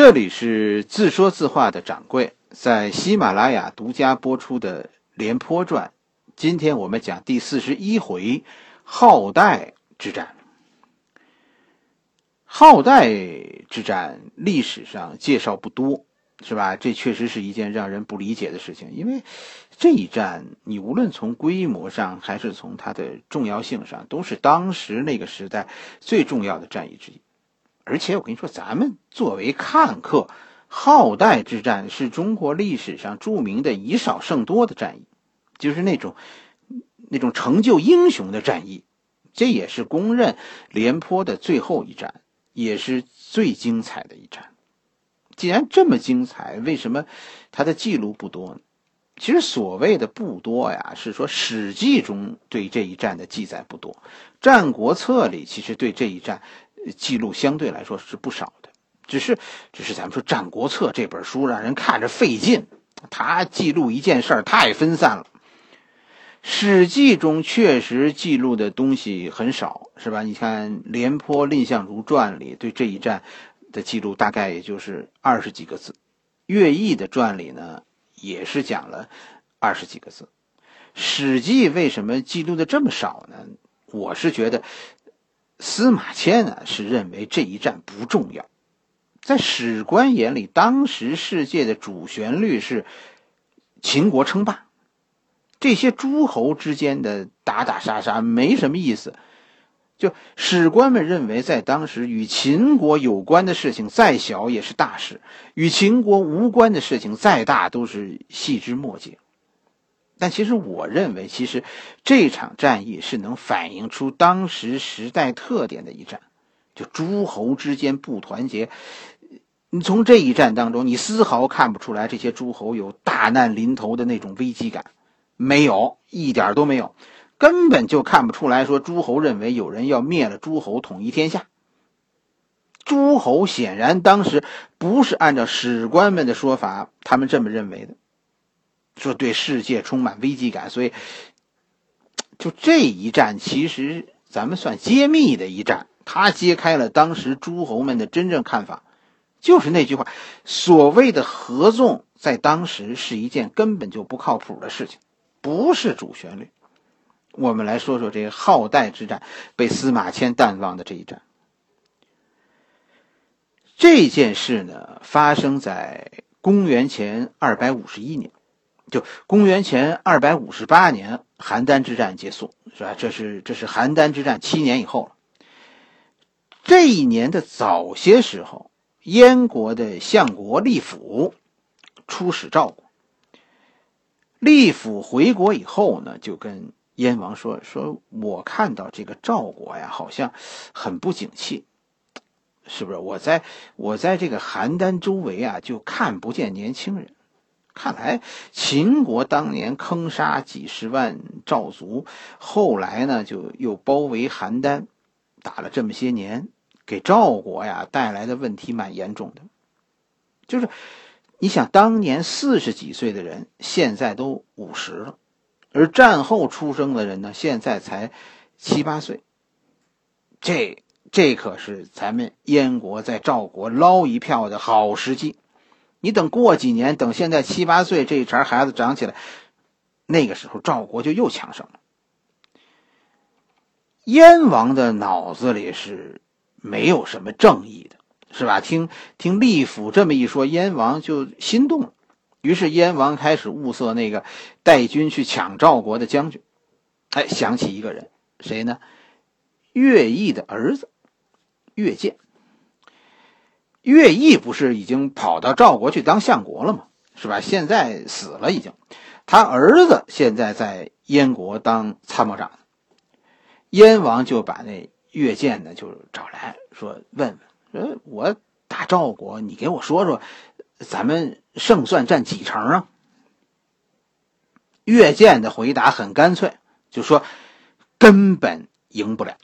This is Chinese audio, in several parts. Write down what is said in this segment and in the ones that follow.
这里是自说自话的掌柜在喜马拉雅独家播出的《廉颇传》，今天我们讲第四十一回浩代之战。浩代之战历史上介绍不多，是吧？这确实是一件让人不理解的事情，因为这一战你无论从规模上还是从它的重要性上，都是当时那个时代最重要的战役之一。而且我跟你说，咱们作为看客，浩代之战是中国历史上著名的以少胜多的战役，就是那种那种成就英雄的战役。这也是公认廉颇的最后一战，也是最精彩的一战。既然这么精彩，为什么他的记录不多呢？其实所谓的不多呀，是说《史记》中对这一战的记载不多，《战国策》里其实对这一战。记录相对来说是不少的，只是，只是咱们说《战国策》这本书让人看着费劲，它记录一件事儿太分散了。《史记》中确实记录的东西很少，是吧？你看《廉颇蔺相如传》里对这一战的记录大概也就是二十几个字，《乐毅的传》里呢也是讲了二十几个字，《史记》为什么记录的这么少呢？我是觉得。司马迁呢是认为这一战不重要，在史官眼里，当时世界的主旋律是秦国称霸，这些诸侯之间的打打杀杀没什么意思。就史官们认为，在当时与秦国有关的事情再小也是大事，与秦国无关的事情再大都是细枝末节。但其实，我认为，其实这场战役是能反映出当时时代特点的一战，就诸侯之间不团结。你从这一战当中，你丝毫看不出来这些诸侯有大难临头的那种危机感，没有一点都没有，根本就看不出来说诸侯认为有人要灭了诸侯，统一天下。诸侯显然当时不是按照史官们的说法，他们这么认为的。说对世界充满危机感，所以就这一战，其实咱们算揭秘的一战，他揭开了当时诸侯们的真正看法。就是那句话，所谓的合纵，在当时是一件根本就不靠谱的事情，不是主旋律。我们来说说这个浩代之战被司马迁淡忘的这一战。这件事呢，发生在公元前二百五十一年。就公元前二百五十八年，邯郸之战结束，是吧？这是这是邯郸之战七年以后了。这一年的早些时候，燕国的相国利府出使赵国。厉府回国以后呢，就跟燕王说：“说我看到这个赵国呀，好像很不景气，是不是？我在我在这个邯郸周围啊，就看不见年轻人。”看来秦国当年坑杀几十万赵族，后来呢就又包围邯郸，打了这么些年，给赵国呀带来的问题蛮严重的。就是你想，当年四十几岁的人，现在都五十了，而战后出生的人呢，现在才七八岁。这这可是咱们燕国在赵国捞一票的好时机。你等过几年，等现在七八岁这一茬孩子长起来，那个时候赵国就又强盛了。燕王的脑子里是没有什么正义的，是吧？听听厉府这么一说，燕王就心动了。于是燕王开始物色那个带军去抢赵国的将军。哎，想起一个人，谁呢？乐毅的儿子乐建。乐毅不是已经跑到赵国去当相国了吗？是吧？现在死了已经，他儿子现在在燕国当参谋长。燕王就把那乐建呢就找来说问问，说我打赵国，你给我说说，咱们胜算占几成啊？乐建的回答很干脆，就说根本赢不了。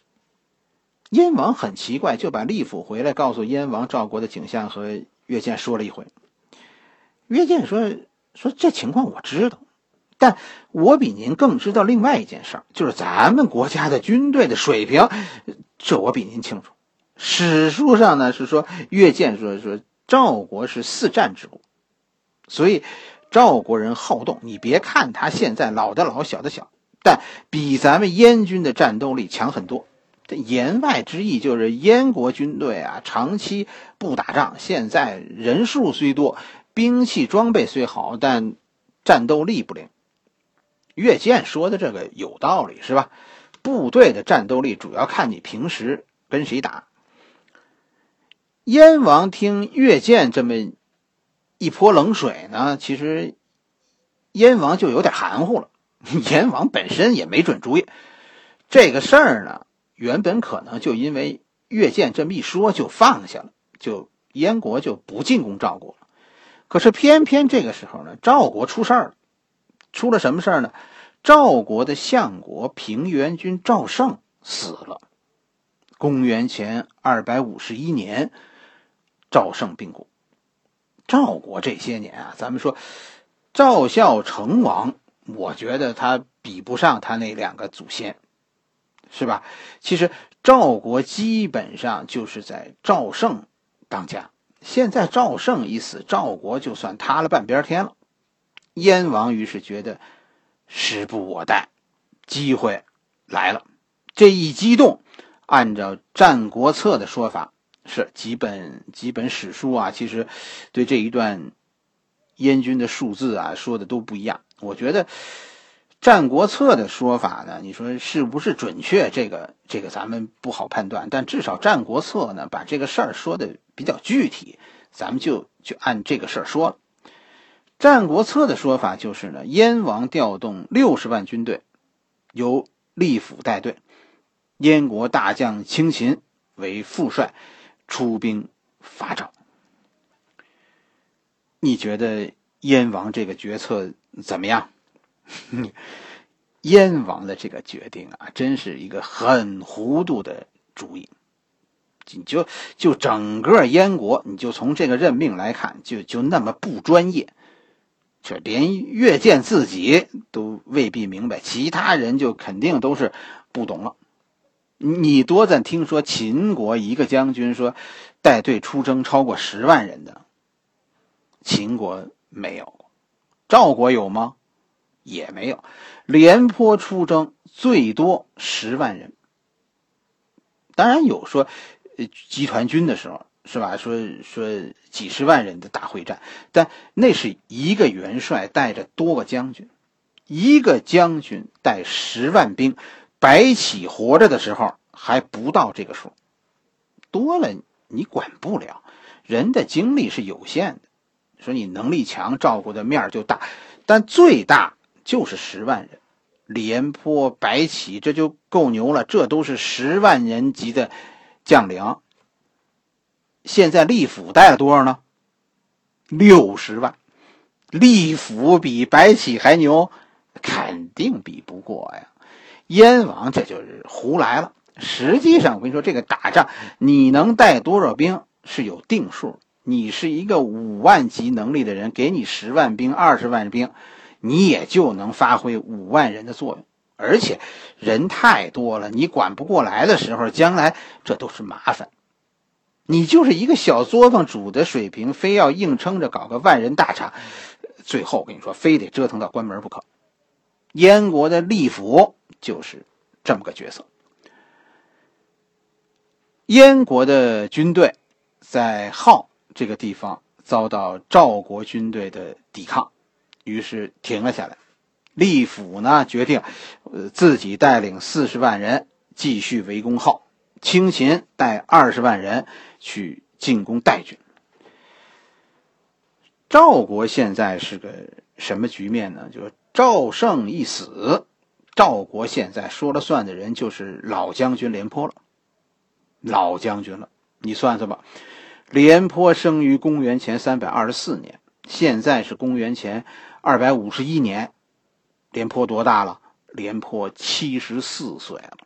燕王很奇怪，就把厉府回来告诉燕王赵国的景象和乐建说了一回。乐建说：“说这情况我知道，但我比您更知道另外一件事儿，就是咱们国家的军队的水平，这我比您清楚。史书上呢是说，乐建说说赵国是四战之国，所以赵国人好动。你别看他现在老的老，小的小，但比咱们燕军的战斗力强很多。这言外之意就是燕国军队啊，长期不打仗，现在人数虽多，兵器装备虽好，但战斗力不灵。岳建说的这个有道理，是吧？部队的战斗力主要看你平时跟谁打。燕王听岳建这么一泼冷水呢，其实燕王就有点含糊了。燕王本身也没准主意，这个事儿呢，原本可能就因为越建这么一说就放下了，就燕国就不进攻赵国了。可是偏偏这个时候呢，赵国出事儿了。出了什么事儿呢？赵国的相国平原君赵胜死了。公元前二百五十一年，赵胜病故。赵国这些年啊，咱们说赵孝成王，我觉得他比不上他那两个祖先，是吧？其实赵国基本上就是在赵胜当家。现在赵胜一死，赵国就算塌了半边天了。燕王于是觉得时不我待，机会来了。这一激动，按照《战国策》的说法，是几本几本史书啊，其实对这一段燕军的数字啊说的都不一样。我觉得《战国策》的说法呢，你说是不是准确？这个这个咱们不好判断。但至少《战国策》呢，把这个事儿说的比较具体，咱们就就按这个事儿说。《战国策》的说法就是呢，燕王调动六十万军队，由厉府带队，燕国大将青秦为副帅，出兵伐赵。你觉得燕王这个决策怎么样？燕王的这个决定啊，真是一个很糊涂的主意。你就就整个燕国，你就从这个任命来看，就就那么不专业。这连越见自己都未必明白，其他人就肯定都是不懂了。你多咱听说秦国一个将军说带队出征超过十万人的，秦国没有，赵国有吗？也没有。廉颇出征最多十万人，当然有说集团军的时候。是吧？说说几十万人的大会战，但那是一个元帅带着多个将军，一个将军带十万兵，白起活着的时候还不到这个数，多了你管不了，人的精力是有限的。说你能力强，照顾的面就大，但最大就是十万人，廉颇、白起这就够牛了，这都是十万人级的将领。现在利府带了多少呢？六十万，利府比白起还牛，肯定比不过呀。燕王这就是胡来了。实际上，我跟你说，这个打仗你能带多少兵是有定数。你是一个五万级能力的人，给你十万兵、二十万兵，你也就能发挥五万人的作用。而且人太多了，你管不过来的时候，将来这都是麻烦。你就是一个小作坊主的水平，非要硬撑着搞个万人大厂，最后我跟你说，非得折腾到关门不可。燕国的利府就是这么个角色。燕国的军队在镐这个地方遭到赵国军队的抵抗，于是停了下来。利府呢决定，呃，自己带领四十万人继续围攻号，清秦带二十万人去进攻代郡。赵国现在是个什么局面呢？就是赵胜一死，赵国现在说了算的人就是老将军廉颇了。老将军了，你算算吧。廉颇生于公元前三百二十四年，现在是公元前二百五十一年，廉颇多大了？廉颇七十四岁了。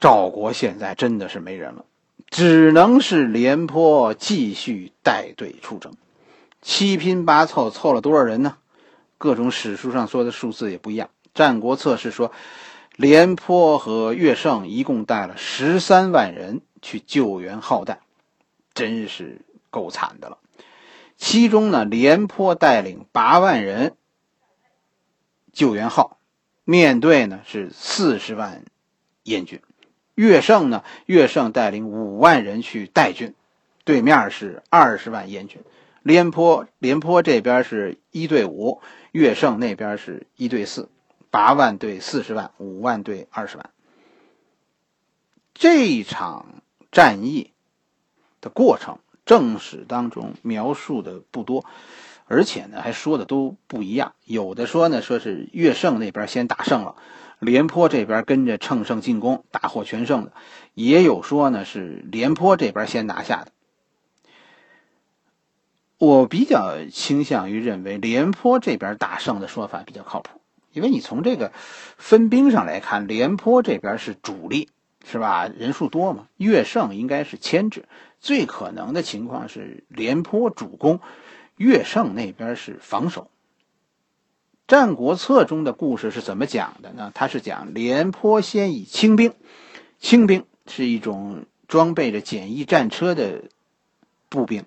赵国现在真的是没人了，只能是廉颇继续带队出征，七拼八凑凑了多少人呢？各种史书上说的数字也不一样。《战国策》是说，廉颇和乐胜一共带了十三万人去救援浩代，真是够惨的了。其中呢，廉颇带领八万人救援号，面对呢是四十万燕军；乐胜呢，乐胜带领五万人去带军，对面是二十万燕军。廉颇廉颇这边是一对五，乐胜那边是一对四，八万对四十万，五万对二十万。这场战役的过程。正史当中描述的不多，而且呢还说的都不一样。有的说呢，说是乐胜那边先打胜了，廉颇这边跟着乘胜进攻，大获全胜的；也有说呢是廉颇这边先拿下的。我比较倾向于认为廉颇这边大胜的说法比较靠谱，因为你从这个分兵上来看，廉颇这边是主力。是吧？人数多嘛？乐胜应该是牵制，最可能的情况是廉颇主攻，乐胜那边是防守。《战国策》中的故事是怎么讲的呢？他是讲廉颇先以轻兵，轻兵是一种装备着简易战车的步兵。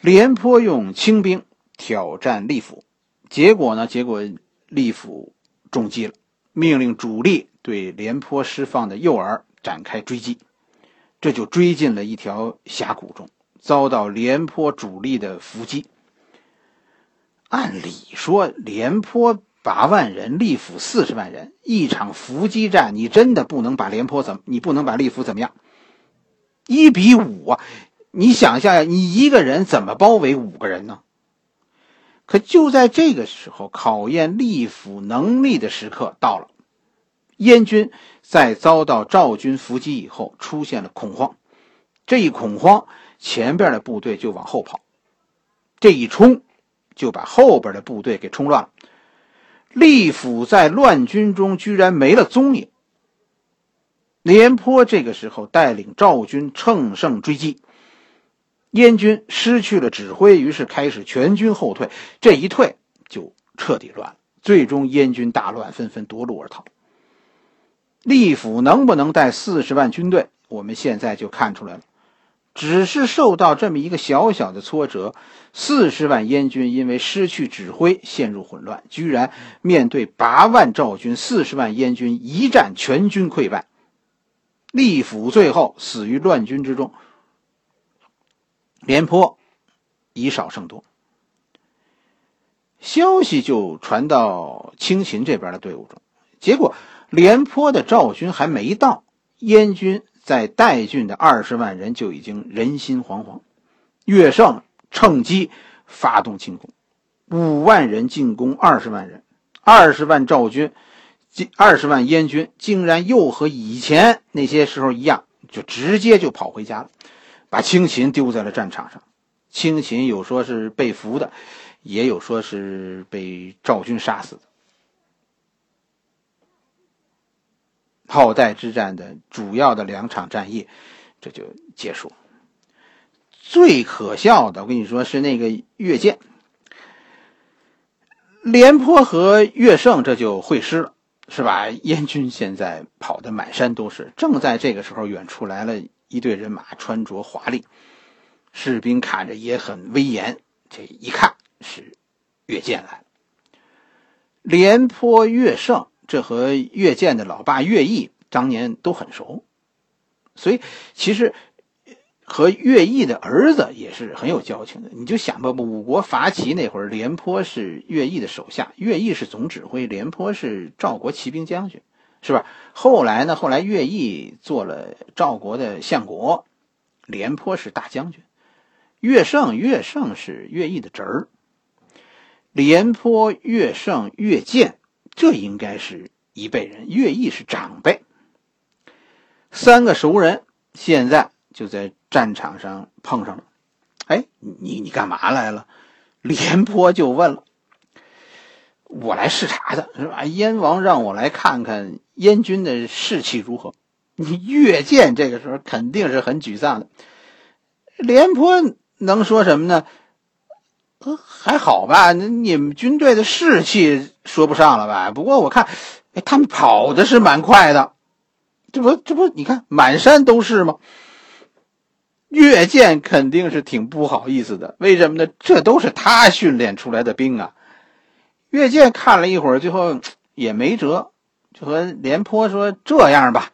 廉颇用轻兵挑战利府，结果呢？结果利府中计了，命令主力。对廉颇释放的诱饵展开追击，这就追进了一条峡谷中，遭到廉颇主力的伏击。按理说，廉颇八万人，利府四十万人，一场伏击战，你真的不能把廉颇怎么？你不能把利府怎么样？一比五啊！你想象，你一个人怎么包围五个人呢？可就在这个时候，考验利府能力的时刻到了。燕军在遭到赵军伏击以后，出现了恐慌。这一恐慌，前边的部队就往后跑，这一冲，就把后边的部队给冲乱了。利府在乱军中居然没了踪影。廉颇这个时候带领赵军乘胜追击，燕军失去了指挥，于是开始全军后退。这一退，就彻底乱了。最终，燕军大乱，纷纷夺路而逃。利府能不能带四十万军队？我们现在就看出来了，只是受到这么一个小小的挫折，四十万燕军因为失去指挥陷入混乱，居然面对八万赵军、四十万燕军一战全军溃败，利府最后死于乱军之中，廉颇以少胜多。消息就传到清秦这边的队伍中，结果。廉颇的赵军还没到，燕军在代郡的二十万人就已经人心惶惶。乐胜趁机发动进攻，五万人进攻二十万人，二十万赵军，二十万燕军竟然又和以前那些时候一样，就直接就跑回家了，把青秦丢在了战场上。青秦有说是被俘的，也有说是被赵军杀死的。炮代之战的主要的两场战役，这就结束。最可笑的，我跟你说是那个越见，廉颇和乐胜这就会师了，是吧？燕军现在跑的满山都是。正在这个时候，远处来了一队人马，穿着华丽，士兵看着也很威严。这一看是越见来了，廉颇、乐胜。这和乐见的老爸乐毅当年都很熟，所以其实和乐毅的儿子也是很有交情的。你就想吧，五国伐齐那会儿，廉颇是乐毅的手下，乐毅是总指挥，廉颇是赵国骑兵将军，是吧？后来呢，后来乐毅做了赵国的相国，廉颇是大将军，乐胜乐胜是乐毅的侄儿，廉颇、乐胜、乐见。这应该是一辈人，乐毅是长辈。三个熟人现在就在战场上碰上了。哎，你你干嘛来了？廉颇就问了：“我来视察的，是吧？燕王让我来看看燕军的士气如何。”你乐见这个时候肯定是很沮丧的。廉颇能说什么呢？还好吧，那你们军队的士气说不上了吧？不过我看，哎，他们跑的是蛮快的，这不这不，你看满山都是吗？岳建肯定是挺不好意思的。为什么呢？这都是他训练出来的兵啊。岳建看了一会儿，最后也没辙，就和廉颇说：“这样吧，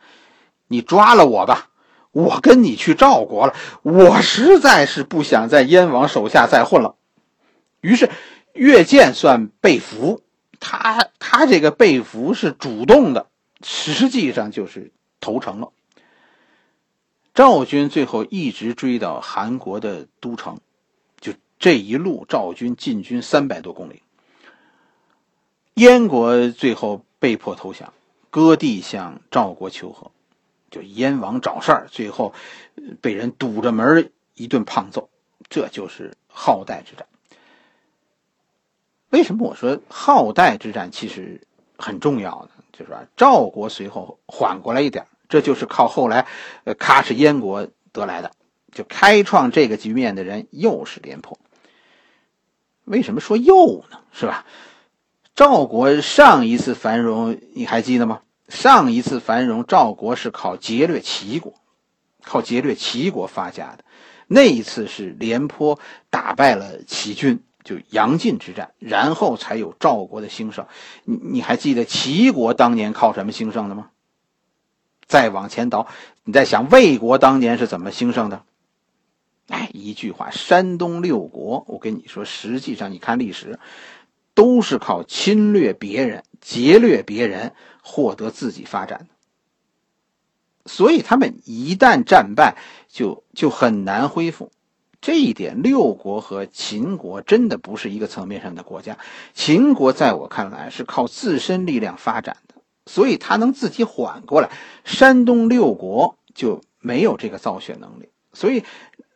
你抓了我吧，我跟你去赵国了。我实在是不想在燕王手下再混了。”于是，越见算被俘。他他这个被俘是主动的，实际上就是投诚了。赵军最后一直追到韩国的都城，就这一路赵军进军三百多公里。燕国最后被迫投降，割地向赵国求和，就燕王找事儿，最后被人堵着门一顿胖揍，这就是好代之战。为什么我说好代之战其实很重要呢？就是说赵国随后缓过来一点，这就是靠后来呃喀什燕国得来的。就开创这个局面的人又是廉颇。为什么说又呢？是吧？赵国上一次繁荣你还记得吗？上一次繁荣，赵国是靠劫掠齐国，靠劫掠齐国发家的。那一次是廉颇打败了齐军。就杨晋之战，然后才有赵国的兴盛。你你还记得齐国当年靠什么兴盛的吗？再往前倒，你在想魏国当年是怎么兴盛的？哎，一句话，山东六国，我跟你说，实际上你看历史，都是靠侵略别人、劫掠别人获得自己发展的。所以他们一旦战败，就就很难恢复。这一点，六国和秦国真的不是一个层面上的国家。秦国在我看来是靠自身力量发展的，所以他能自己缓过来。山东六国就没有这个造血能力，所以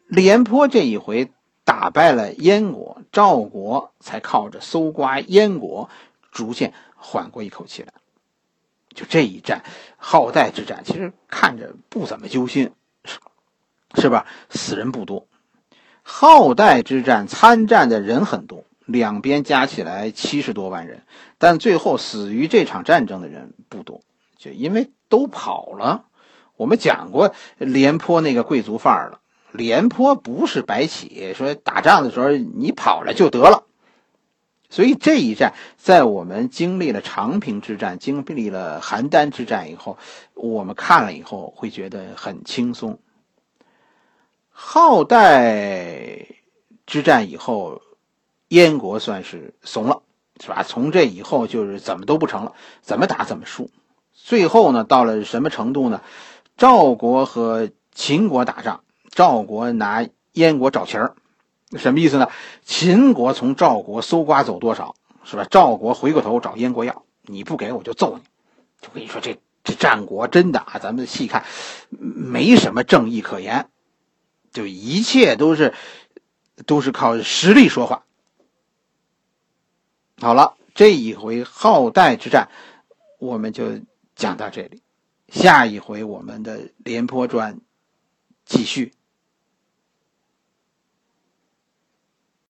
廉颇这一回打败了燕国，赵国才靠着搜刮燕国，逐渐缓过一口气来。就这一战，浩代之战，其实看着不怎么揪心，是是吧？死人不多。浩代之战参战的人很多，两边加起来七十多万人，但最后死于这场战争的人不多，就因为都跑了。我们讲过廉颇那个贵族范儿了，廉颇不是白起，说打仗的时候你跑了就得了。所以这一战，在我们经历了长平之战、经历了邯郸之战以后，我们看了以后会觉得很轻松。浩代之战以后，燕国算是怂了，是吧？从这以后就是怎么都不成了，怎么打怎么输。最后呢，到了什么程度呢？赵国和秦国打仗，赵国拿燕国找钱儿，什么意思呢？秦国从赵国搜刮走多少，是吧？赵国回过头找燕国要，你不给我就揍你。就跟你说，这这战国真的啊，咱们细看，没什么正义可言。就一切都是，都是靠实力说话。好了，这一回浩代之战，我们就讲到这里。下一回我们的廉颇传继续。